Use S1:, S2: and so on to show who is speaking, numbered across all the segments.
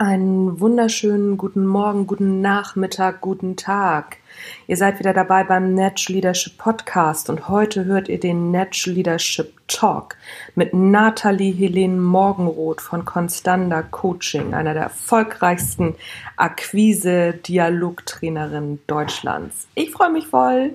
S1: Einen wunderschönen guten Morgen, guten Nachmittag, guten Tag. Ihr seid wieder dabei beim Natural Leadership Podcast und heute hört ihr den Natural Leadership Talk mit Nathalie Helene Morgenroth von Constanda Coaching, einer der erfolgreichsten Akquise-Dialogtrainerinnen Deutschlands. Ich freue mich voll.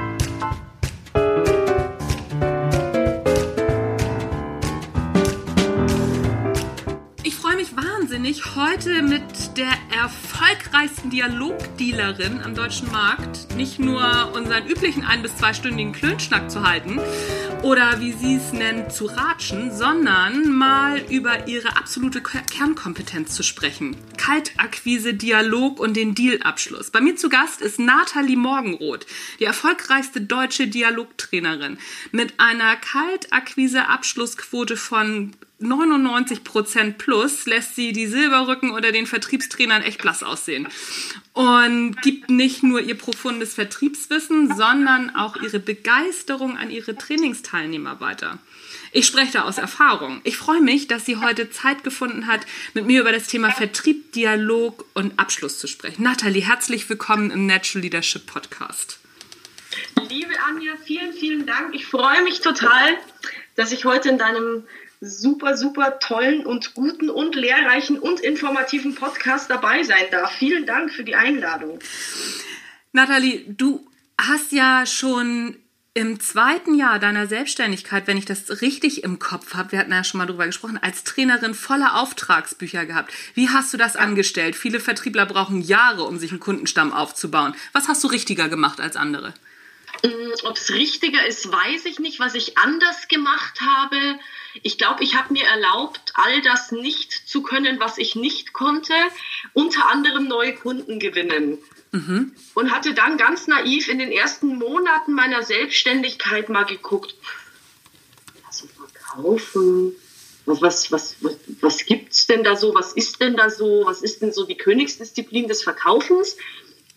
S2: Wahnsinnig, heute mit der erfolgreichsten Dialogdealerin am deutschen Markt nicht nur unseren üblichen ein- bis zweistündigen Klönschnack zu halten oder wie sie es nennt, zu ratschen, sondern mal über ihre absolute Kernkompetenz zu sprechen. Kaltakquise, Dialog und den Dealabschluss. Bei mir zu Gast ist Nathalie Morgenroth, die erfolgreichste deutsche Dialogtrainerin mit einer Kaltakquise-Abschlussquote von 99% plus lässt sie die Silberrücken oder den Vertriebstrainern echt blass aussehen. Und gibt nicht nur ihr profundes Vertriebswissen, sondern auch ihre Begeisterung an ihre Trainingsteilnehmer weiter. Ich spreche da aus Erfahrung. Ich freue mich, dass sie heute Zeit gefunden hat, mit mir über das Thema Vertrieb, Dialog und Abschluss zu sprechen. Nathalie, herzlich willkommen im Natural Leadership Podcast.
S3: Liebe Anja, vielen, vielen Dank. Ich freue mich total, dass ich heute in deinem super, super tollen und guten und lehrreichen und informativen Podcast dabei sein darf. Vielen Dank für die Einladung.
S2: Nathalie, du hast ja schon im zweiten Jahr deiner Selbstständigkeit, wenn ich das richtig im Kopf habe, wir hatten ja schon mal drüber gesprochen, als Trainerin voller Auftragsbücher gehabt. Wie hast du das angestellt? Viele Vertriebler brauchen Jahre, um sich einen Kundenstamm aufzubauen. Was hast du richtiger gemacht als andere?
S3: Mm, Ob es richtiger ist, weiß ich nicht. Was ich anders gemacht habe, ich glaube, ich habe mir erlaubt, all das nicht zu können, was ich nicht konnte, unter anderem neue Kunden gewinnen. Mhm. Und hatte dann ganz naiv in den ersten Monaten meiner Selbstständigkeit mal geguckt, also verkaufen, was, was, was, was, was gibt es denn da so, was ist denn da so, was ist denn so die Königsdisziplin des Verkaufens?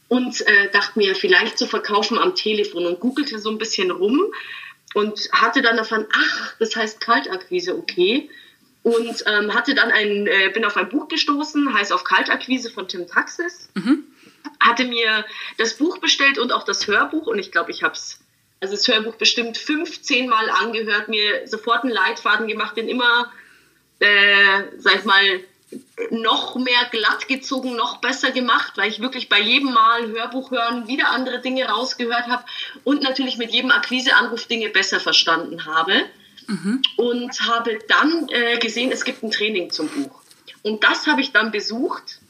S3: Und äh, dachte mir, vielleicht zu verkaufen am Telefon und googelte so ein bisschen rum und hatte dann davon, ach, das heißt Kaltakquise, okay. Und ähm, hatte dann ein, äh, bin auf ein Buch gestoßen, heißt auf Kaltakquise von Tim Taxis. Mhm. Hatte mir das Buch bestellt und auch das Hörbuch und ich glaube, ich habe es, also das Hörbuch bestimmt 15 Mal angehört, mir sofort einen Leitfaden gemacht, den immer, äh, sag ich mal, noch mehr glatt gezogen, noch besser gemacht, weil ich wirklich bei jedem Mal Hörbuch hören wieder andere Dinge rausgehört habe und natürlich mit jedem Akquiseanruf Dinge besser verstanden habe. Mhm. Und habe dann äh, gesehen, es gibt ein Training zum Buch. Und das habe ich dann besucht.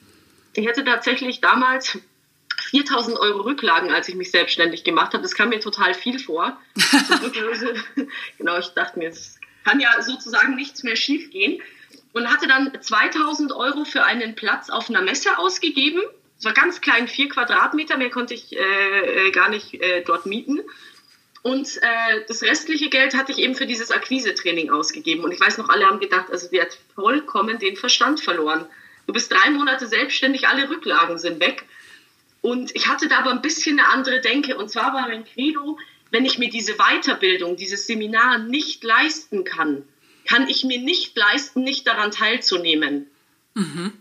S3: Ich hätte tatsächlich damals 4000 Euro Rücklagen, als ich mich selbstständig gemacht habe. Das kam mir total viel vor. genau, ich dachte mir, es kann ja sozusagen nichts mehr schiefgehen und hatte dann 2000 Euro für einen Platz auf einer Messe ausgegeben. Es war ganz klein, vier Quadratmeter, mehr konnte ich äh, äh, gar nicht äh, dort mieten. Und äh, das restliche Geld hatte ich eben für dieses Akquise-Training ausgegeben. Und ich weiß noch, alle haben gedacht, also die hat vollkommen den Verstand verloren. Du bist drei Monate selbstständig, alle Rücklagen sind weg. Und ich hatte da aber ein bisschen eine andere Denke. Und zwar war mein Credo, wenn ich mir diese Weiterbildung, dieses Seminar nicht leisten kann, kann ich mir nicht leisten, nicht daran teilzunehmen. Mhm.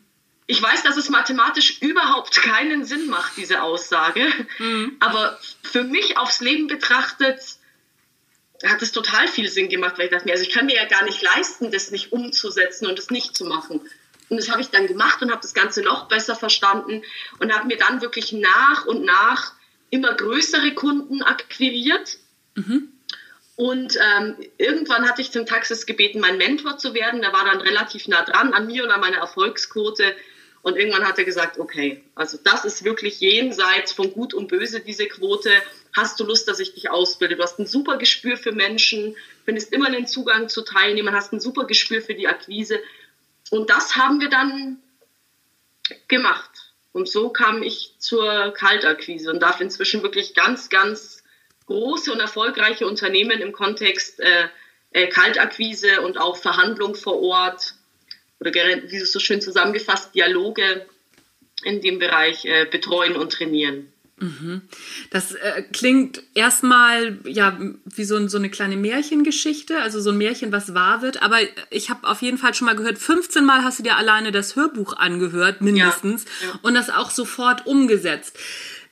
S3: Ich weiß, dass es mathematisch überhaupt keinen Sinn macht, diese Aussage. Mhm. Aber für mich aufs Leben betrachtet, hat es total viel Sinn gemacht, weil ich dachte mir, also ich kann mir ja gar nicht leisten, das nicht umzusetzen und das nicht zu machen. Und das habe ich dann gemacht und habe das Ganze noch besser verstanden und habe mir dann wirklich nach und nach immer größere Kunden akquiriert. Mhm. Und ähm, irgendwann hatte ich zum Taxis gebeten, mein Mentor zu werden. Der war dann relativ nah dran an mir und an meiner Erfolgsquote. Und irgendwann hat er gesagt, okay, also das ist wirklich jenseits von Gut und Böse, diese Quote. hast du Lust, dass ich dich ausbilde? Du hast ein super Gespür für Menschen, findest immer einen Zugang zu Teilnehmern, hast ein super Gespür für die Akquise. Und das haben wir dann gemacht. Und so kam ich zur Kaltakquise und darf inzwischen wirklich ganz, ganz große und erfolgreiche Unternehmen im Kontext äh, äh, Kaltakquise und auch Verhandlung vor Ort oder wie es so schön zusammengefasst, Dialoge in dem Bereich äh, betreuen und trainieren.
S2: Mhm. Das äh, klingt erstmal ja wie so, so, eine kleine Märchengeschichte, also so ein Märchen, was wahr wird. Aber ich habe auf jeden Fall schon mal gehört, 15 Mal hast du dir alleine das Hörbuch angehört, mindestens, ja, ja. und das auch sofort umgesetzt.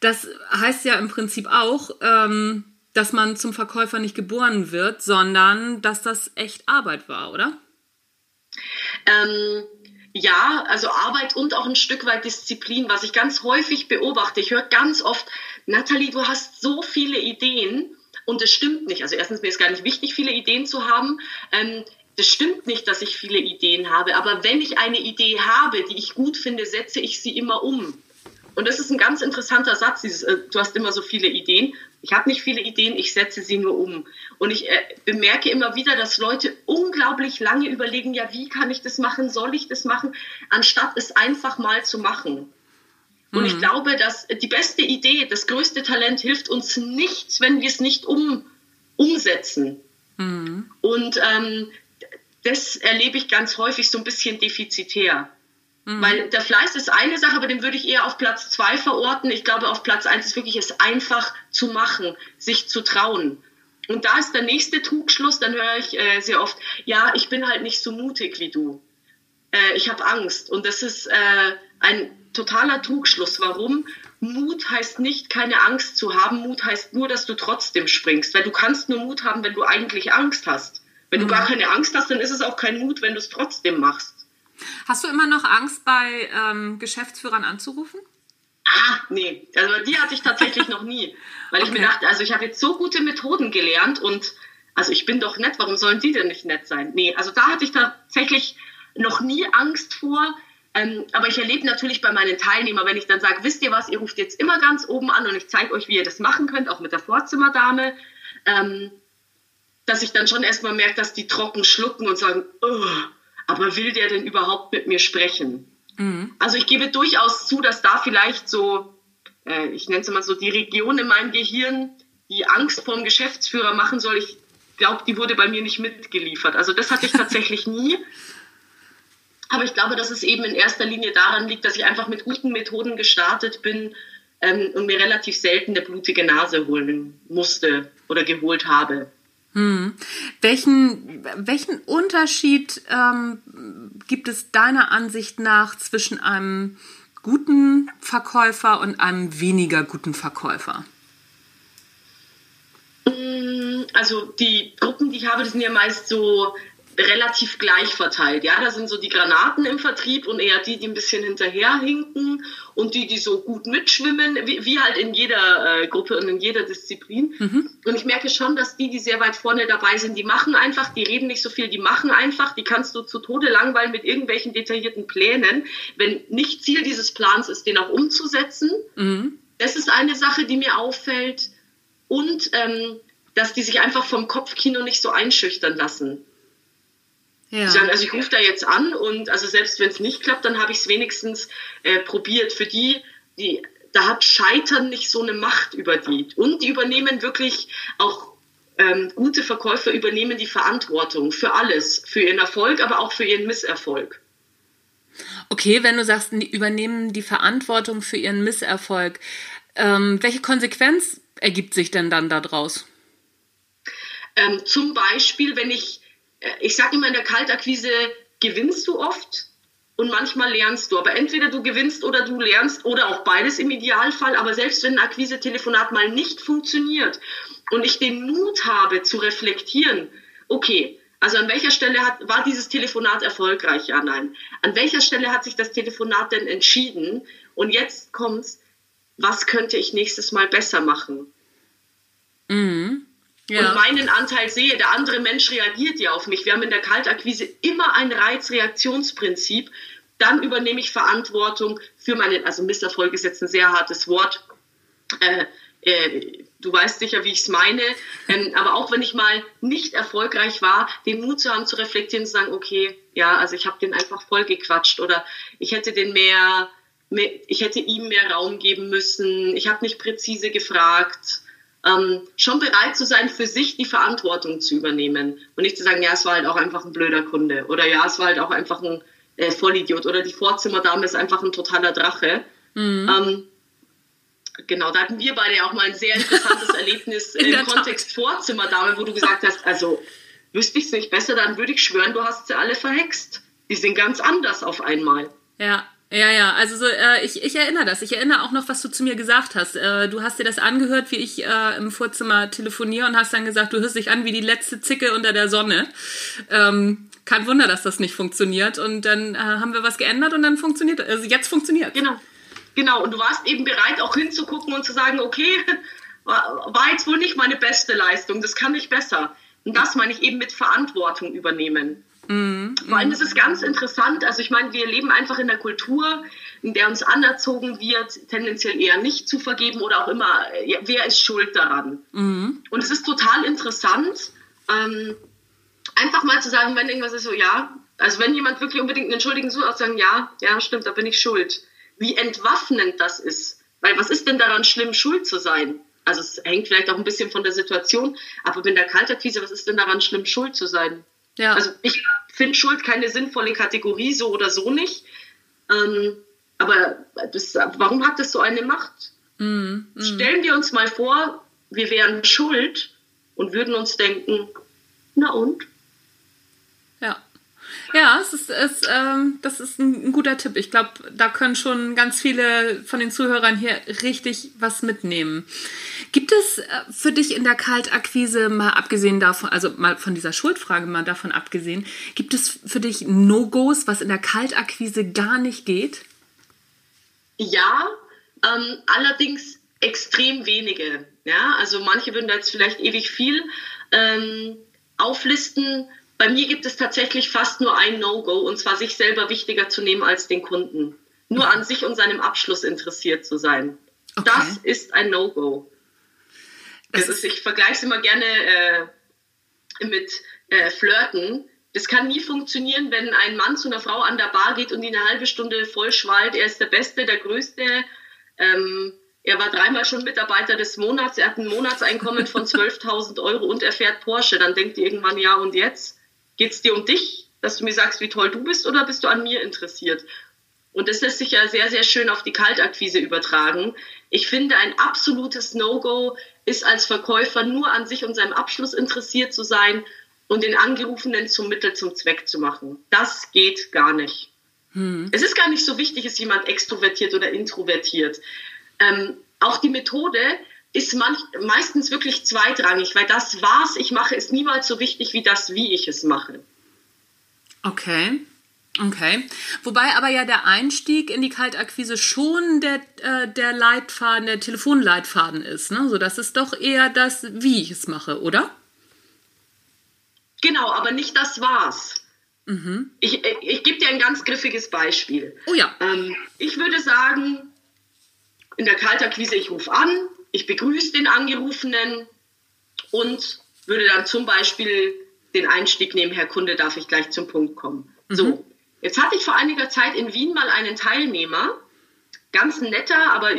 S2: Das heißt ja im Prinzip auch, ähm, dass man zum Verkäufer nicht geboren wird, sondern dass das echt Arbeit war, oder?
S3: Ähm, ja, also Arbeit und auch ein Stück weit Disziplin, was ich ganz häufig beobachte. Ich höre ganz oft, Nathalie, du hast so viele Ideen und es stimmt nicht. Also erstens, mir ist gar nicht wichtig, viele Ideen zu haben. Ähm, das stimmt nicht, dass ich viele Ideen habe, aber wenn ich eine Idee habe, die ich gut finde, setze ich sie immer um. Und das ist ein ganz interessanter Satz, dieses, äh, du hast immer so viele Ideen. Ich habe nicht viele Ideen, ich setze sie nur um. Und ich äh, bemerke immer wieder, dass Leute unglaublich lange überlegen, ja, wie kann ich das machen, soll ich das machen, anstatt es einfach mal zu machen. Und mhm. ich glaube, dass die beste Idee, das größte Talent hilft uns nichts, wenn wir es nicht um, umsetzen. Mhm. Und ähm, das erlebe ich ganz häufig so ein bisschen defizitär. Mhm. Weil der Fleiß ist eine Sache, aber den würde ich eher auf Platz zwei verorten. Ich glaube, auf Platz eins ist wirklich es einfach zu machen, sich zu trauen. Und da ist der nächste Trugschluss, dann höre ich äh, sehr oft, ja, ich bin halt nicht so mutig wie du. Äh, ich habe Angst. Und das ist äh, ein totaler Trugschluss. Warum? Mut heißt nicht, keine Angst zu haben. Mut heißt nur, dass du trotzdem springst. Weil du kannst nur Mut haben, wenn du eigentlich Angst hast. Wenn mhm. du gar keine Angst hast, dann ist es auch kein Mut, wenn du es trotzdem machst.
S2: Hast du immer noch Angst, bei ähm, Geschäftsführern anzurufen?
S3: Ah, nee. Also die hatte ich tatsächlich noch nie. Weil okay. ich mir dachte, also ich habe jetzt so gute Methoden gelernt und also ich bin doch nett, warum sollen die denn nicht nett sein? Nee, also da hatte ich tatsächlich noch nie Angst vor. Ähm, aber ich erlebe natürlich bei meinen Teilnehmern, wenn ich dann sage, wisst ihr was, ihr ruft jetzt immer ganz oben an und ich zeige euch, wie ihr das machen könnt, auch mit der Vorzimmerdame, ähm, dass ich dann schon erstmal merke, dass die trocken schlucken und sagen, oh, aber will der denn überhaupt mit mir sprechen? Mhm. Also ich gebe durchaus zu, dass da vielleicht so, äh, ich nenne es mal so, die Region in meinem Gehirn, die Angst vor dem Geschäftsführer machen soll, ich glaube, die wurde bei mir nicht mitgeliefert. Also das hatte ich tatsächlich nie. Aber ich glaube, dass es eben in erster Linie daran liegt, dass ich einfach mit guten Methoden gestartet bin ähm, und mir relativ selten eine blutige Nase holen musste oder geholt habe.
S2: Hm. Welchen, welchen Unterschied ähm, gibt es deiner Ansicht nach zwischen einem guten Verkäufer und einem weniger guten Verkäufer?
S3: Mm, also die Gruppen, die ich habe, die sind ja meist so relativ gleich verteilt. Ja, da sind so die Granaten im Vertrieb und eher die, die ein bisschen hinterherhinken und die, die so gut mitschwimmen, wie, wie halt in jeder äh, Gruppe und in jeder Disziplin. Mhm. Und ich merke schon, dass die, die sehr weit vorne dabei sind, die machen einfach, die reden nicht so viel, die machen einfach, die kannst du zu Tode langweilen mit irgendwelchen detaillierten Plänen, wenn nicht Ziel dieses Plans ist, den auch umzusetzen. Mhm. Das ist eine Sache, die mir auffällt. Und ähm, dass die sich einfach vom Kopfkino nicht so einschüchtern lassen. Ja. sagen, also ich rufe da jetzt an und also selbst wenn es nicht klappt, dann habe ich es wenigstens äh, probiert. Für die, die, da hat Scheitern nicht so eine Macht über die. Und die übernehmen wirklich auch ähm, gute Verkäufer übernehmen die Verantwortung für alles, für ihren Erfolg, aber auch für ihren Misserfolg.
S2: Okay, wenn du sagst, die übernehmen die Verantwortung für ihren Misserfolg, ähm, welche Konsequenz ergibt sich denn dann daraus?
S3: Ähm, zum Beispiel, wenn ich ich sage immer in der Kaltakquise, gewinnst du oft und manchmal lernst du. Aber entweder du gewinnst oder du lernst oder auch beides im Idealfall. Aber selbst wenn ein Akquise-Telefonat mal nicht funktioniert und ich den Mut habe zu reflektieren, okay, also an welcher Stelle hat, war dieses Telefonat erfolgreich? Ja, nein. An welcher Stelle hat sich das Telefonat denn entschieden? Und jetzt kommt's, was könnte ich nächstes Mal besser machen? Mhm ja. und meinen Anteil sehe, der andere Mensch reagiert ja auf mich. Wir haben in der Kaltakquise immer ein Reizreaktionsprinzip. Dann übernehme ich Verantwortung für meinen, also Misserfolg ist jetzt ein sehr hartes Wort. Äh, äh, du weißt sicher, wie ich es meine. Ähm, aber auch wenn ich mal nicht erfolgreich war, den Mut zu haben, zu reflektieren, zu sagen, okay, ja, also ich habe den einfach voll gequatscht oder ich hätte den mehr, mehr ich hätte ihm mehr Raum geben müssen, ich habe nicht präzise gefragt. Ähm, schon bereit zu sein, für sich die Verantwortung zu übernehmen und nicht zu sagen, ja, es war halt auch einfach ein blöder Kunde oder ja, es war halt auch einfach ein äh, Vollidiot oder die Vorzimmerdame ist einfach ein totaler Drache. Mhm. Ähm, genau, da hatten wir beide auch mal ein sehr interessantes Erlebnis In im Kontext Tat. Vorzimmerdame, wo du gesagt hast, also wüsste ich es nicht besser, dann würde ich schwören, du hast sie alle verhext. Die sind ganz anders auf einmal.
S2: Ja, ja, ja, also so, äh, ich, ich erinnere das. Ich erinnere auch noch, was du zu mir gesagt hast. Äh, du hast dir das angehört, wie ich äh, im Vorzimmer telefoniere und hast dann gesagt, du hörst dich an wie die letzte Zicke unter der Sonne. Ähm, kein Wunder, dass das nicht funktioniert. Und dann äh, haben wir was geändert und dann funktioniert Also jetzt funktioniert.
S3: Genau. Genau. Und du warst eben bereit, auch hinzugucken und zu sagen, okay, war jetzt wohl nicht meine beste Leistung, das kann ich besser. Und das meine ich eben mit Verantwortung übernehmen. Mhm. Vor allem ist es ganz interessant, also ich meine, wir leben einfach in einer Kultur, in der uns anerzogen wird, tendenziell eher nicht zu vergeben oder auch immer, wer ist schuld daran. Mhm. Und es ist total interessant, ähm, einfach mal zu sagen, wenn irgendwas ist so, ja, also wenn jemand wirklich unbedingt einen Schuldigen sucht, auch sagen, ja, ja, stimmt, da bin ich schuld. Wie entwaffnend das ist. Weil was ist denn daran schlimm, schuld zu sein? Also es hängt vielleicht auch ein bisschen von der Situation, aber in der Kalterkrise, was ist denn daran schlimm, schuld zu sein? Ja. Also ich finde Schuld keine sinnvolle Kategorie, so oder so nicht. Ähm, aber das, warum hat das so eine Macht? Mm, mm. Stellen wir uns mal vor, wir wären schuld und würden uns denken, na und?
S2: Ja, es ist, es, ähm, das ist ein, ein guter Tipp. Ich glaube, da können schon ganz viele von den Zuhörern hier richtig was mitnehmen. Gibt es äh, für dich in der Kaltakquise, mal abgesehen davon, also mal von dieser Schuldfrage mal davon abgesehen, gibt es für dich No-Gos, was in der Kaltakquise gar nicht geht?
S3: Ja, ähm, allerdings extrem wenige. Ja, also manche würden da jetzt vielleicht ewig viel ähm, auflisten bei mir gibt es tatsächlich fast nur ein No-Go, und zwar sich selber wichtiger zu nehmen als den Kunden. Nur an sich und seinem Abschluss interessiert zu sein. Okay. Das ist ein No-Go. ich vergleiche es immer gerne äh, mit äh, Flirten. Das kann nie funktionieren, wenn ein Mann zu einer Frau an der Bar geht und die eine halbe Stunde vollschwallt. Er ist der Beste, der Größte. Ähm, er war dreimal schon Mitarbeiter des Monats. Er hat ein Monatseinkommen von 12.000 Euro und er fährt Porsche. Dann denkt ihr irgendwann, ja, und jetzt? Geht es dir um dich, dass du mir sagst, wie toll du bist, oder bist du an mir interessiert? Und das lässt sich ja sehr, sehr schön auf die Kaltakquise übertragen. Ich finde, ein absolutes No-Go ist als Verkäufer nur an sich und seinem Abschluss interessiert zu sein und den Angerufenen zum Mittel zum Zweck zu machen. Das geht gar nicht. Hm. Es ist gar nicht so wichtig, ist jemand extrovertiert oder introvertiert. Ähm, auch die Methode ist manch, meistens wirklich zweitrangig, weil das, was ich mache, ist niemals so wichtig wie das, wie ich es mache.
S2: Okay. Okay. Wobei aber ja der Einstieg in die Kaltakquise schon der, äh, der Leitfaden, der Telefonleitfaden ist. Ne? So, das ist doch eher das, wie ich es mache, oder?
S3: Genau, aber nicht das war's. Mhm. Ich, ich, ich gebe dir ein ganz griffiges Beispiel.
S2: Oh ja.
S3: Ähm, ich würde sagen, in der Kaltakquise, ich rufe an, ich begrüße den Angerufenen und würde dann zum Beispiel den Einstieg nehmen, Herr Kunde, darf ich gleich zum Punkt kommen. Mhm. So, jetzt hatte ich vor einiger Zeit in Wien mal einen Teilnehmer, ganz netter, aber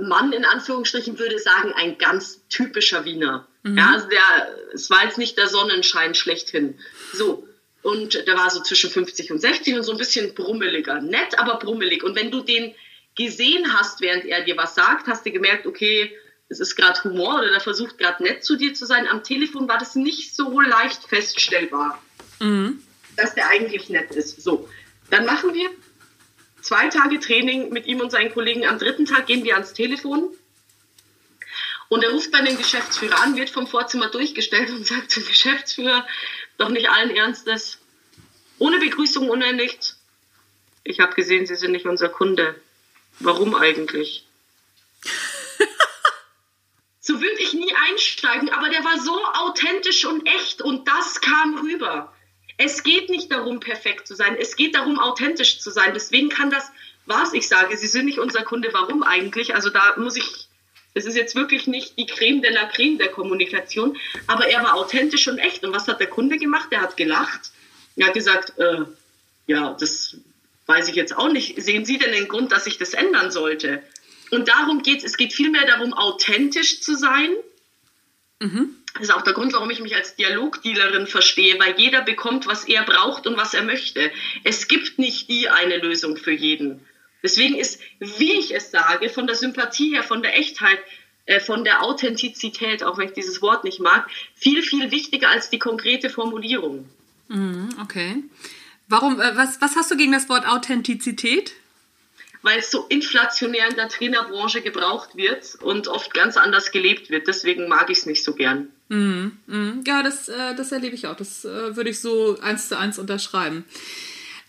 S3: Mann in Anführungsstrichen würde sagen, ein ganz typischer Wiener. Mhm. Ja, also der, es war jetzt nicht der Sonnenschein schlechthin. So. Und der war so zwischen 50 und 60 und so ein bisschen brummeliger. Nett, aber brummelig. Und wenn du den gesehen hast, während er dir was sagt, hast du gemerkt, okay, es ist gerade Humor oder der versucht gerade nett zu dir zu sein. Am Telefon war das nicht so leicht feststellbar, mhm. dass der eigentlich nett ist. So, dann machen wir zwei Tage Training mit ihm und seinen Kollegen. Am dritten Tag gehen wir ans Telefon und er ruft bei dem Geschäftsführer an, wird vom Vorzimmer durchgestellt und sagt zum Geschäftsführer, doch nicht allen Ernstes, ohne Begrüßung, ohne nichts. Ich habe gesehen, Sie sind nicht unser Kunde. Warum eigentlich? so würde ich nie einsteigen, aber der war so authentisch und echt und das kam rüber. Es geht nicht darum, perfekt zu sein, es geht darum, authentisch zu sein. Deswegen kann das, was ich sage, Sie sind nicht unser Kunde, warum eigentlich? Also da muss ich Das ist jetzt wirklich nicht die Creme de la Creme der Kommunikation, aber er war authentisch und echt. Und was hat der Kunde gemacht? Er hat gelacht. Er hat gesagt, äh, ja, das weiß ich jetzt auch nicht. Sehen Sie denn den Grund, dass ich das ändern sollte? Und darum geht es. Es geht vielmehr darum, authentisch zu sein. Mhm. Das ist auch der Grund, warum ich mich als Dialogdealerin verstehe, weil jeder bekommt, was er braucht und was er möchte. Es gibt nicht die eine Lösung für jeden. Deswegen ist, wie ich es sage, von der Sympathie her, von der Echtheit, äh, von der Authentizität, auch wenn ich dieses Wort nicht mag, viel, viel wichtiger als die konkrete Formulierung.
S2: Mhm, okay. Warum, äh, was, was hast du gegen das Wort Authentizität?
S3: Weil es so inflationär in der Trainerbranche gebraucht wird und oft ganz anders gelebt wird. Deswegen mag ich es nicht so gern.
S2: Mhm, mhm. Ja, das, äh, das erlebe ich auch. Das äh, würde ich so eins zu eins unterschreiben.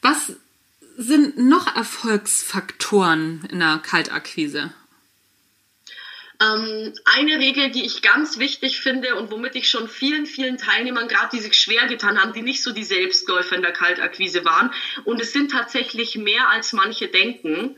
S2: Was sind noch Erfolgsfaktoren in der Kaltakquise?
S3: Ähm, eine Regel, die ich ganz wichtig finde und womit ich schon vielen, vielen Teilnehmern, gerade die sich schwer getan haben, die nicht so die Selbstläufer in der Kaltakquise waren, und es sind tatsächlich mehr als manche denken,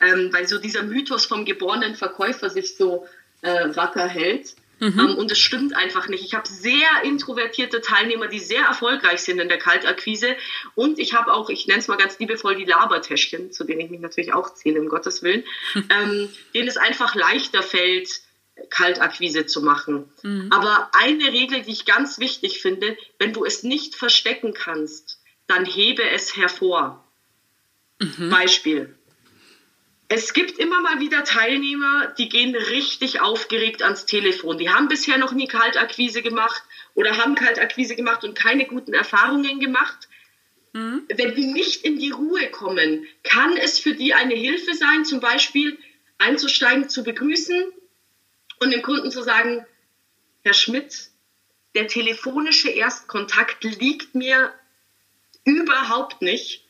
S3: ähm, weil so dieser Mythos vom geborenen Verkäufer sich so äh, wacker hält. Mhm. Ähm, und es stimmt einfach nicht. Ich habe sehr introvertierte Teilnehmer, die sehr erfolgreich sind in der Kaltakquise. Und ich habe auch, ich nenne es mal ganz liebevoll, die Labertäschchen, zu denen ich mich natürlich auch zähle, um Gottes Willen, ähm, denen es einfach leichter fällt, Kaltakquise zu machen. Mhm. Aber eine Regel, die ich ganz wichtig finde, wenn du es nicht verstecken kannst, dann hebe es hervor. Mhm. Beispiel. Es gibt immer mal wieder Teilnehmer, die gehen richtig aufgeregt ans Telefon. Die haben bisher noch nie Kaltakquise gemacht oder haben Kaltakquise gemacht und keine guten Erfahrungen gemacht. Mhm. Wenn die nicht in die Ruhe kommen, kann es für die eine Hilfe sein, zum Beispiel einzusteigen, zu begrüßen und dem Kunden zu sagen, Herr Schmidt, der telefonische Erstkontakt liegt mir überhaupt nicht.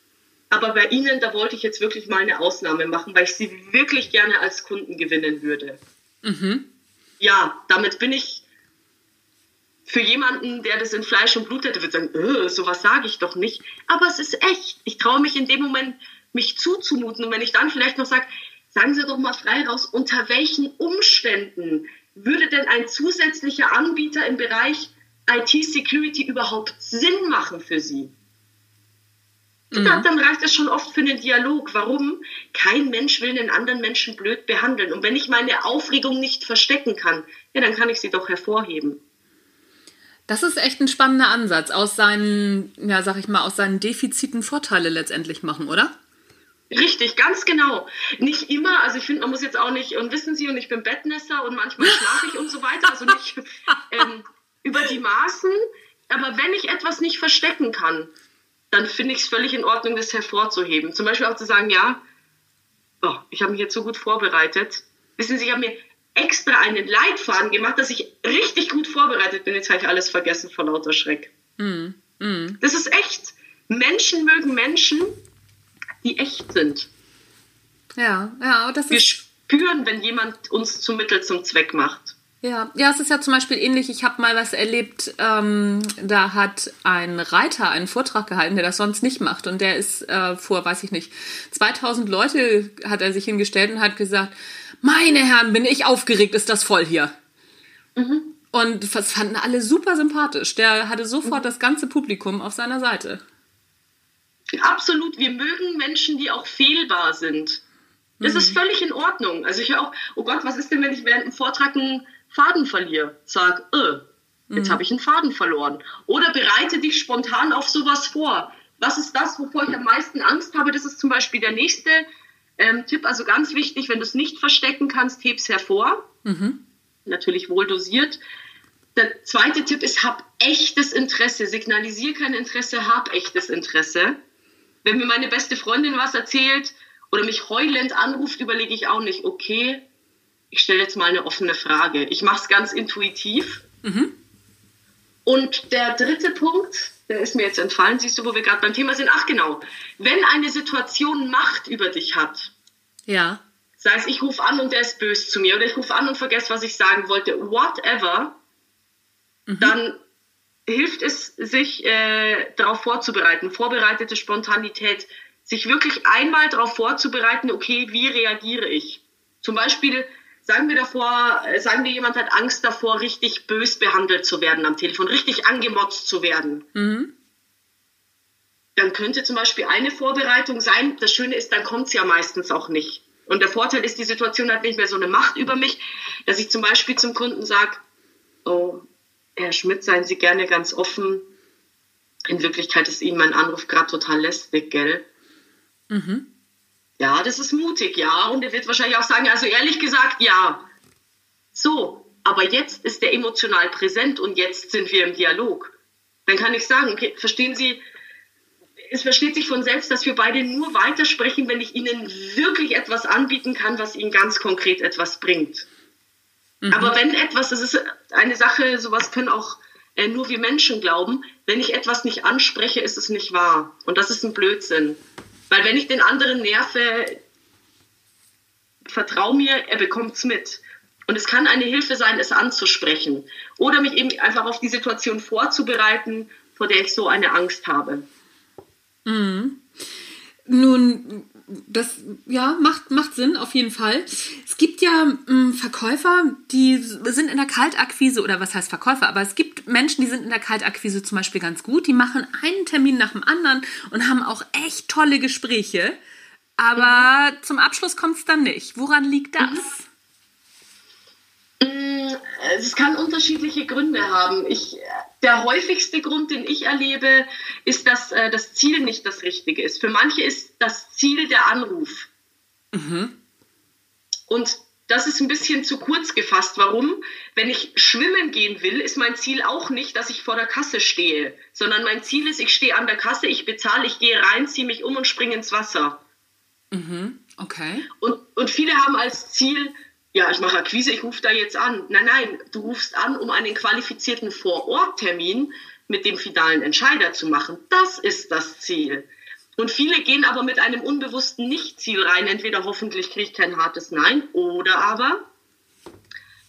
S3: Aber bei Ihnen, da wollte ich jetzt wirklich mal eine Ausnahme machen, weil ich Sie wirklich gerne als Kunden gewinnen würde. Mhm. Ja, damit bin ich für jemanden, der das in Fleisch und Blut hätte, würde sagen, öh, sowas sage ich doch nicht. Aber es ist echt. Ich traue mich in dem Moment, mich zuzumuten. Und wenn ich dann vielleicht noch sage, sagen Sie doch mal frei raus, unter welchen Umständen würde denn ein zusätzlicher Anbieter im Bereich IT-Security überhaupt Sinn machen für Sie? Mhm. Dann reicht es schon oft für einen Dialog. Warum? Kein Mensch will einen anderen Menschen blöd behandeln. Und wenn ich meine Aufregung nicht verstecken kann, ja, dann kann ich sie doch hervorheben.
S2: Das ist echt ein spannender Ansatz. Aus seinen, ja, sag ich mal, aus seinen Defiziten Vorteile letztendlich machen, oder?
S3: Richtig, ganz genau. Nicht immer, also ich finde, man muss jetzt auch nicht, und wissen Sie, und ich bin Bettnässer und manchmal schlafe ich und so weiter, also nicht ähm, über die Maßen. Aber wenn ich etwas nicht verstecken kann, dann finde ich es völlig in Ordnung, das hervorzuheben. Zum Beispiel auch zu sagen, ja, oh, ich habe mich jetzt so gut vorbereitet. Wissen Sie, ich habe mir extra einen Leitfaden gemacht, dass ich richtig gut vorbereitet bin. Jetzt habe ich alles vergessen vor lauter Schreck. Mm, mm. Das ist echt. Menschen mögen Menschen, die echt sind.
S2: Ja, ja, das ist.
S3: Wir spüren, wenn jemand uns zum Mittel zum Zweck macht.
S2: Ja, ja, es ist ja zum Beispiel ähnlich. Ich habe mal was erlebt, ähm, da hat ein Reiter einen Vortrag gehalten, der das sonst nicht macht. Und der ist äh, vor, weiß ich nicht, 2000 Leute hat er sich hingestellt und hat gesagt, meine Herren, bin ich aufgeregt, ist das voll hier. Mhm. Und das fanden alle super sympathisch. Der hatte sofort mhm. das ganze Publikum auf seiner Seite.
S3: Absolut. Wir mögen Menschen, die auch fehlbar sind. Das mhm. ist völlig in Ordnung. Also ich höre auch, oh Gott, was ist denn, wenn ich während einem Vortrag einen Faden verliere. Sag, äh, jetzt mhm. habe ich einen Faden verloren. Oder bereite dich spontan auf sowas vor. Was ist das, wovor ich am meisten Angst habe? Das ist zum Beispiel der nächste ähm, Tipp. Also ganz wichtig, wenn du es nicht verstecken kannst, heb's hervor. Mhm. Natürlich wohl dosiert. Der zweite Tipp ist, hab echtes Interesse. Signalisier kein Interesse, hab echtes Interesse. Wenn mir meine beste Freundin was erzählt oder mich heulend anruft, überlege ich auch nicht, okay, ich stelle jetzt mal eine offene Frage. Ich mache es ganz intuitiv. Mhm. Und der dritte Punkt, der ist mir jetzt entfallen, siehst du, wo wir gerade beim Thema sind. Ach genau, wenn eine Situation Macht über dich hat,
S2: ja.
S3: sei es ich rufe an und der ist böse zu mir oder ich rufe an und vergesse, was ich sagen wollte, whatever, mhm. dann hilft es, sich äh, darauf vorzubereiten, vorbereitete Spontanität, sich wirklich einmal darauf vorzubereiten, okay, wie reagiere ich? Zum Beispiel sagen wir davor, äh, sagen wir, jemand hat Angst davor, richtig bös behandelt zu werden am Telefon, richtig angemotzt zu werden. Mhm. Dann könnte zum Beispiel eine Vorbereitung sein, das Schöne ist, dann kommt es ja meistens auch nicht. Und der Vorteil ist, die Situation hat nicht mehr so eine Macht über mich, dass ich zum Beispiel zum Kunden sage, oh, Herr Schmidt, seien Sie gerne ganz offen. In Wirklichkeit ist Ihnen mein Anruf gerade total lästig, gell? Mhm. Ja, das ist mutig, ja. Und er wird wahrscheinlich auch sagen, also ehrlich gesagt, ja. So, aber jetzt ist er emotional präsent und jetzt sind wir im Dialog. Dann kann ich sagen, okay, verstehen Sie, es versteht sich von selbst, dass wir beide nur weitersprechen, wenn ich Ihnen wirklich etwas anbieten kann, was Ihnen ganz konkret etwas bringt. Mhm. Aber wenn etwas, das ist eine Sache, sowas können auch äh, nur wir Menschen glauben, wenn ich etwas nicht anspreche, ist es nicht wahr. Und das ist ein Blödsinn. Weil wenn ich den anderen nerve, vertrau mir, er bekommt es mit. Und es kann eine Hilfe sein, es anzusprechen. Oder mich eben einfach auf die Situation vorzubereiten, vor der ich so eine Angst habe.
S2: Mhm. Nun, das ja macht macht Sinn auf jeden Fall. Es gibt ja mh, hm, Verkäufer, die sind in der Kaltakquise oder was heißt Verkäufer, aber es gibt Menschen, die sind in der Kaltakquise zum Beispiel ganz gut. Die machen einen Termin nach dem anderen und haben auch echt tolle Gespräche. Aber mhm. zum Abschluss kommt es dann nicht. Woran liegt das? Mhm.
S3: Mm, es kann unterschiedliche Gründe haben. Ich, der häufigste Grund, den ich erlebe, ist, dass äh, das Ziel nicht das Richtige ist. Für manche ist das Ziel der Anruf. Mhm. Und das ist ein bisschen zu kurz gefasst. Warum? Wenn ich schwimmen gehen will, ist mein Ziel auch nicht, dass ich vor der Kasse stehe, sondern mein Ziel ist, ich stehe an der Kasse, ich bezahle, ich gehe rein, ziehe mich um und springe ins Wasser.
S2: Mhm. Okay.
S3: Und, und viele haben als Ziel, ja, ich mache Akquise, ich rufe da jetzt an. Nein, nein, du rufst an, um einen qualifizierten Vororttermin mit dem finalen Entscheider zu machen. Das ist das Ziel. Und viele gehen aber mit einem unbewussten Nicht-Ziel rein. Entweder hoffentlich kriege ich kein hartes Nein oder aber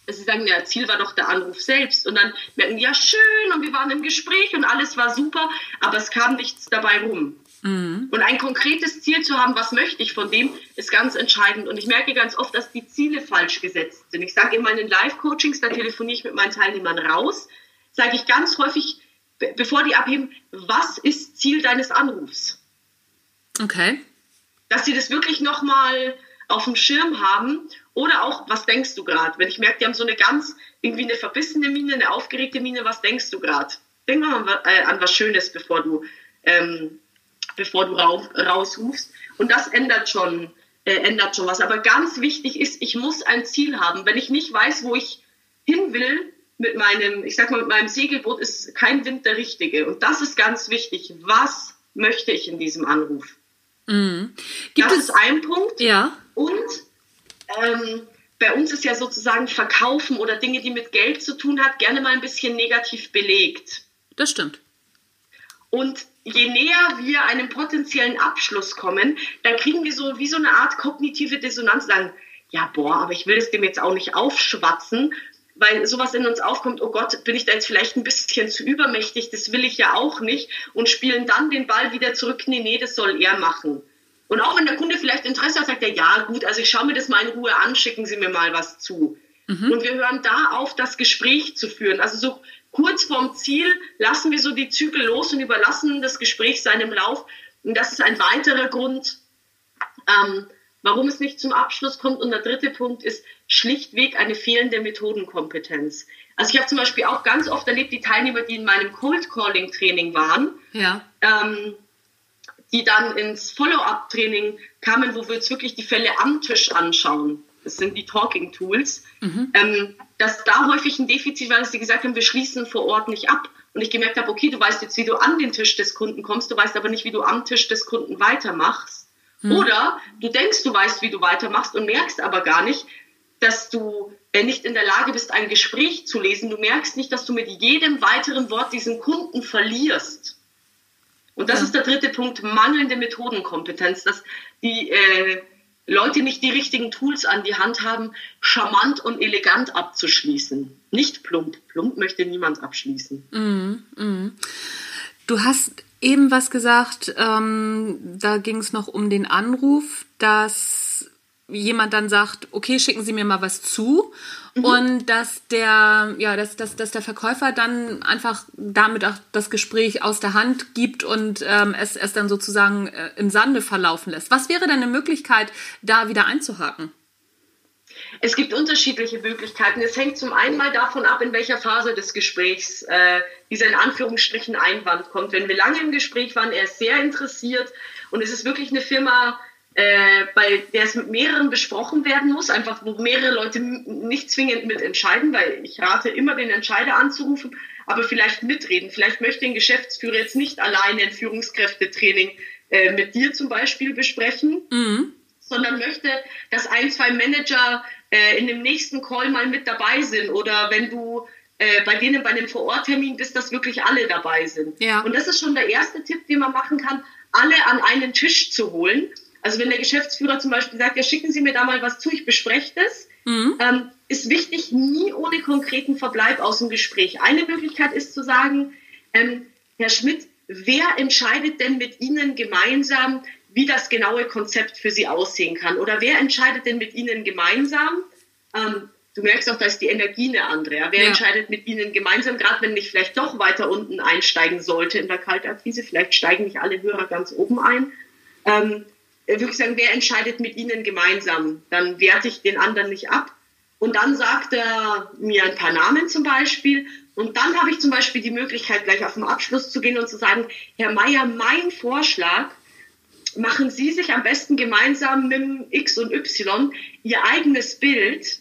S3: sie sagen, ja, Ziel war doch der Anruf selbst. Und dann merken, ja, schön, und wir waren im Gespräch und alles war super, aber es kam nichts dabei rum. Mhm. Und ein konkretes Ziel zu haben, was möchte ich von dem, ist ganz entscheidend. Und ich merke ganz oft, dass die Ziele falsch gesetzt sind. Ich sage in meinen Live-Coachings, da telefoniere ich mit meinen Teilnehmern raus, sage ich ganz häufig, bevor die abheben, was ist Ziel deines Anrufs?
S2: Okay.
S3: Dass sie das wirklich nochmal auf dem Schirm haben. Oder auch, was denkst du gerade? Wenn ich merke, die haben so eine ganz, irgendwie eine verbissene Miene, eine aufgeregte Miene, was denkst du gerade? Denk mal äh, an was Schönes, bevor du ähm, bevor du rauf, rausrufst. Und das ändert schon, äh, ändert schon was. Aber ganz wichtig ist, ich muss ein Ziel haben. Wenn ich nicht weiß, wo ich hin will mit meinem, ich sag mal, mit meinem Segelboot, ist kein Wind der richtige. Und das ist ganz wichtig. Was möchte ich in diesem Anruf? Mhm. das ist ein Punkt.
S2: Ja.
S3: Und ähm, bei uns ist ja sozusagen Verkaufen oder Dinge, die mit Geld zu tun hat, gerne mal ein bisschen negativ belegt.
S2: Das stimmt.
S3: Und je näher wir einem potenziellen Abschluss kommen, dann kriegen wir so wie so eine Art kognitive Dissonanz, sagen, ja, boah, aber ich will es dem jetzt auch nicht aufschwatzen, weil sowas in uns aufkommt, oh Gott, bin ich da jetzt vielleicht ein bisschen zu übermächtig, das will ich ja auch nicht und spielen dann den Ball wieder zurück, nee, nee, das soll er machen. Und auch wenn der Kunde vielleicht Interesse hat, sagt er, ja, gut, also ich schaue mir das mal in Ruhe an, schicken Sie mir mal was zu. Mhm. Und wir hören da auf, das Gespräch zu führen. Also so kurz vorm Ziel lassen wir so die Zügel los und überlassen das Gespräch seinem Lauf. Und das ist ein weiterer Grund, ähm, warum es nicht zum Abschluss kommt. Und der dritte Punkt ist schlichtweg eine fehlende Methodenkompetenz. Also ich habe zum Beispiel auch ganz oft erlebt, die Teilnehmer, die in meinem Cold Calling Training waren,
S2: ja.
S3: ähm, die dann ins Follow-up-Training kamen, wo wir uns wirklich die Fälle am Tisch anschauen. Das sind die Talking Tools. Mhm. Ähm, dass da häufig ein Defizit war, dass sie gesagt haben, wir schließen vor Ort nicht ab. Und ich gemerkt habe, okay, du weißt jetzt, wie du an den Tisch des Kunden kommst, du weißt aber nicht, wie du am Tisch des Kunden weitermachst. Hm. Oder du denkst, du weißt, wie du weitermachst und merkst aber gar nicht, dass du äh, nicht in der Lage bist, ein Gespräch zu lesen. Du merkst nicht, dass du mit jedem weiteren Wort diesen Kunden verlierst. Und das ja. ist der dritte Punkt, mangelnde Methodenkompetenz, dass die äh, Leute nicht die richtigen Tools an die Hand haben, charmant und elegant abzuschließen. Nicht plump. Plump möchte niemand abschließen.
S2: Mm, mm. Du hast eben was gesagt, ähm, da ging es noch um den Anruf, dass jemand dann sagt, okay, schicken Sie mir mal was zu mhm. und dass der, ja, dass, dass, dass der Verkäufer dann einfach damit auch das Gespräch aus der Hand gibt und ähm, es, es dann sozusagen äh, im Sande verlaufen lässt. Was wäre denn eine Möglichkeit, da wieder einzuhaken?
S3: Es gibt unterschiedliche Möglichkeiten. Es hängt zum einen mal davon ab, in welcher Phase des Gesprächs äh, dieser in Anführungsstrichen Einwand kommt. Wenn wir lange im Gespräch waren, er ist sehr interessiert und es ist wirklich eine Firma, äh, bei der es mit mehreren besprochen werden muss, einfach wo mehrere Leute nicht zwingend mitentscheiden, weil ich rate immer den Entscheider anzurufen, aber vielleicht mitreden. Vielleicht möchte ein Geschäftsführer jetzt nicht alleine ein Führungskräftetraining äh, mit dir zum Beispiel besprechen, mhm. sondern möchte, dass ein, zwei Manager äh, in dem nächsten Call mal mit dabei sind oder wenn du äh, bei denen bei einem Vororttermin bist, dass wirklich alle dabei sind. Ja. Und das ist schon der erste Tipp, den man machen kann, alle an einen Tisch zu holen also wenn der Geschäftsführer zum Beispiel sagt, ja, schicken Sie mir da mal was zu, ich bespreche das, mhm. ähm, ist wichtig, nie ohne konkreten Verbleib aus dem Gespräch. Eine Möglichkeit ist zu sagen, ähm, Herr Schmidt, wer entscheidet denn mit Ihnen gemeinsam, wie das genaue Konzept für Sie aussehen kann? Oder wer entscheidet denn mit Ihnen gemeinsam? Ähm, du merkst auch, da ist die Energie eine andere. Ja? Wer ja. entscheidet mit Ihnen gemeinsam, gerade wenn ich vielleicht doch weiter unten einsteigen sollte in der Kaltakquise, vielleicht steigen nicht alle Hörer ganz oben ein. Ähm, äh, wirklich sagen, wer entscheidet mit Ihnen gemeinsam? Dann werte ich den anderen nicht ab. Und dann sagt er mir ein paar Namen zum Beispiel. Und dann habe ich zum Beispiel die Möglichkeit, gleich auf den Abschluss zu gehen und zu sagen, Herr Meier, mein Vorschlag, machen Sie sich am besten gemeinsam mit X und Y Ihr eigenes Bild,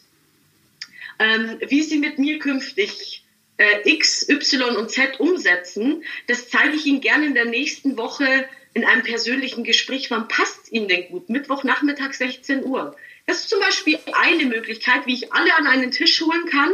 S3: ähm, wie Sie mit mir künftig äh, X, Y und Z umsetzen. Das zeige ich Ihnen gerne in der nächsten Woche in einem persönlichen Gespräch, wann passt Ihnen denn gut? Mittwochnachmittag 16 Uhr. Das ist zum Beispiel eine Möglichkeit, wie ich alle an einen Tisch holen kann.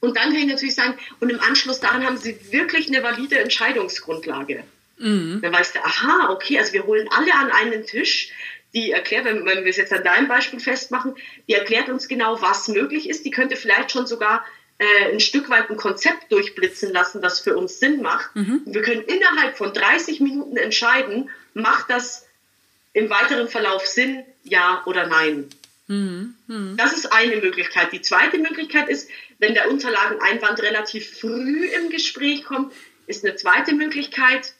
S3: Und dann kann ich natürlich sagen, und im Anschluss daran haben Sie wirklich eine valide Entscheidungsgrundlage. Mhm. Dann weißt du, aha, okay, also wir holen alle an einen Tisch. Die erklärt, wenn, wenn wir es jetzt an deinem Beispiel festmachen, die erklärt uns genau, was möglich ist. Die könnte vielleicht schon sogar äh, ein Stück weit ein Konzept durchblitzen lassen, das für uns Sinn macht. Mhm. Wir können innerhalb von 30 Minuten entscheiden, macht das im weiteren Verlauf Sinn, ja oder nein. Mhm. Mhm. Das ist eine Möglichkeit. Die zweite Möglichkeit ist, wenn der Unterlageneinwand relativ früh im Gespräch kommt, ist eine zweite Möglichkeit,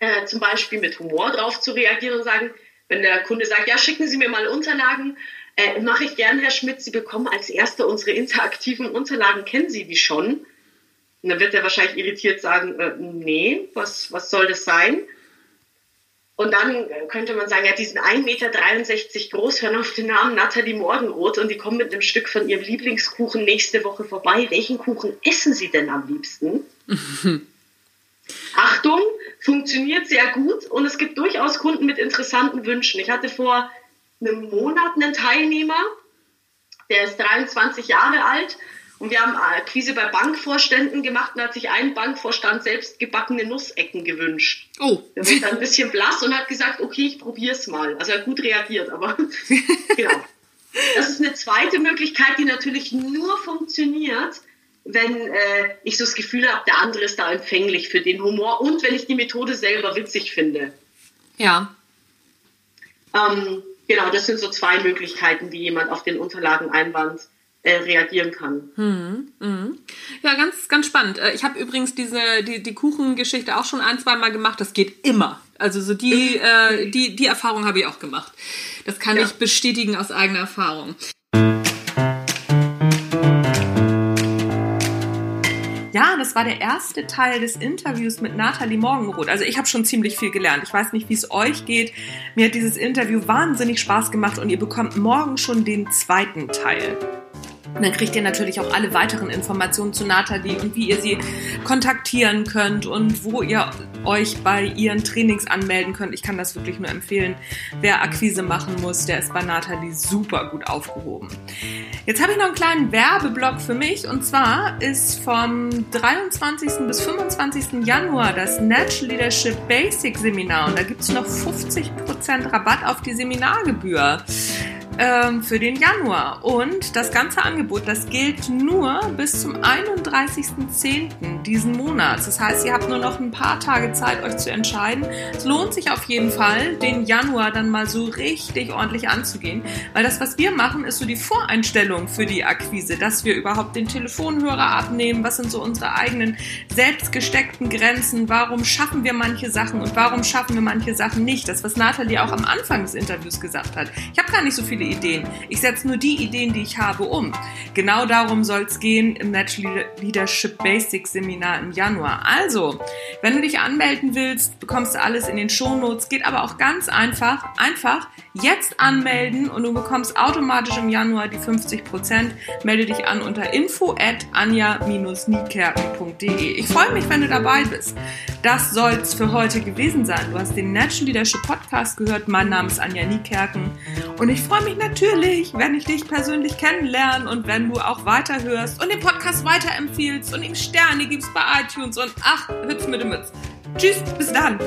S3: äh, zum Beispiel mit Humor drauf zu reagieren und sagen, wenn der Kunde sagt, ja, schicken Sie mir mal Unterlagen, äh, Mache ich gern, Herr Schmidt. Sie bekommen als Erster unsere interaktiven Unterlagen. Kennen Sie die schon? Und dann wird er wahrscheinlich irritiert sagen, äh, nee, was, was soll das sein? Und dann könnte man sagen, ja, die sind 1,63 Meter groß, hören auf den Namen Nathalie Morgenroth und die kommen mit einem Stück von ihrem Lieblingskuchen nächste Woche vorbei. Welchen Kuchen essen Sie denn am liebsten? Achtung, funktioniert sehr gut und es gibt durchaus Kunden mit interessanten Wünschen. Ich hatte vor einem Monat einen Teilnehmer, der ist 23 Jahre alt und wir haben Akquise bei Bankvorständen gemacht und hat sich ein Bankvorstand selbst gebackene Nussecken gewünscht. Oh. Der wird dann ein bisschen blass und hat gesagt, okay, ich probiere es mal. Also er hat gut reagiert, aber genau. Das ist eine zweite Möglichkeit, die natürlich nur funktioniert, wenn äh, ich so das Gefühl habe, der andere ist da empfänglich für den Humor und wenn ich die Methode selber witzig finde.
S2: Ja.
S3: Ähm, Genau, das sind so zwei Möglichkeiten, wie jemand auf den Unterlageneinwand äh, reagieren kann.
S2: Hm, hm. Ja, ganz, ganz spannend. Äh, ich habe übrigens diese, die, die Kuchengeschichte auch schon ein, zwei Mal gemacht. Das geht immer. Also so die, mhm. äh, die, die Erfahrung habe ich auch gemacht. Das kann ja. ich bestätigen aus eigener Erfahrung.
S1: Ja, das war der erste Teil des Interviews mit Nathalie Morgenroth. Also ich habe schon ziemlich viel gelernt. Ich weiß nicht, wie es euch geht. Mir hat dieses Interview wahnsinnig Spaß gemacht und ihr bekommt morgen schon den zweiten Teil. Und dann kriegt ihr natürlich auch alle weiteren Informationen zu Nathalie und wie ihr sie kontaktieren könnt und wo ihr euch bei ihren Trainings anmelden könnt. Ich kann das wirklich nur empfehlen. Wer Akquise machen muss, der ist bei Nathalie super gut aufgehoben. Jetzt habe ich noch einen kleinen Werbeblock für mich und zwar ist vom 23. bis 25. Januar das Natural Leadership Basic Seminar und da gibt es noch 50% Rabatt auf die Seminargebühr. Ähm, für den Januar. Und das ganze Angebot, das gilt nur bis zum 31.10. diesen Monats. Das heißt, ihr habt nur noch ein paar Tage Zeit, euch zu entscheiden. Es lohnt sich auf jeden Fall, den Januar dann mal so richtig ordentlich anzugehen, weil das, was wir machen, ist so die Voreinstellung für die Akquise, dass wir überhaupt den Telefonhörer abnehmen, was sind so unsere eigenen selbst gesteckten Grenzen, warum schaffen wir manche Sachen und warum schaffen wir manche Sachen nicht. Das, was Nathalie auch am Anfang des Interviews gesagt hat. Ich habe gar nicht so viele Ideen. Ich setze nur die Ideen, die ich habe, um. Genau darum soll es gehen im Natural Leadership Basics Seminar im Januar. Also, wenn du dich anmelden willst, bekommst du alles in den Shownotes. Geht aber auch ganz einfach. Einfach jetzt anmelden und du bekommst automatisch im Januar die 50% Melde dich an unter info at anja-niekerken.de. Ich freue mich, wenn du dabei bist. Das soll es für heute gewesen sein. Du hast den Natural Leadership Podcast gehört. Mein Name ist Anja Niekerken und ich freue mich natürlich, wenn ich dich persönlich kennenlerne und wenn du auch weiterhörst und den Podcast weiterempfiehlst und ihm Sterne gibst bei iTunes und ach, hüpf mit dem Mütz. Tschüss, bis dann.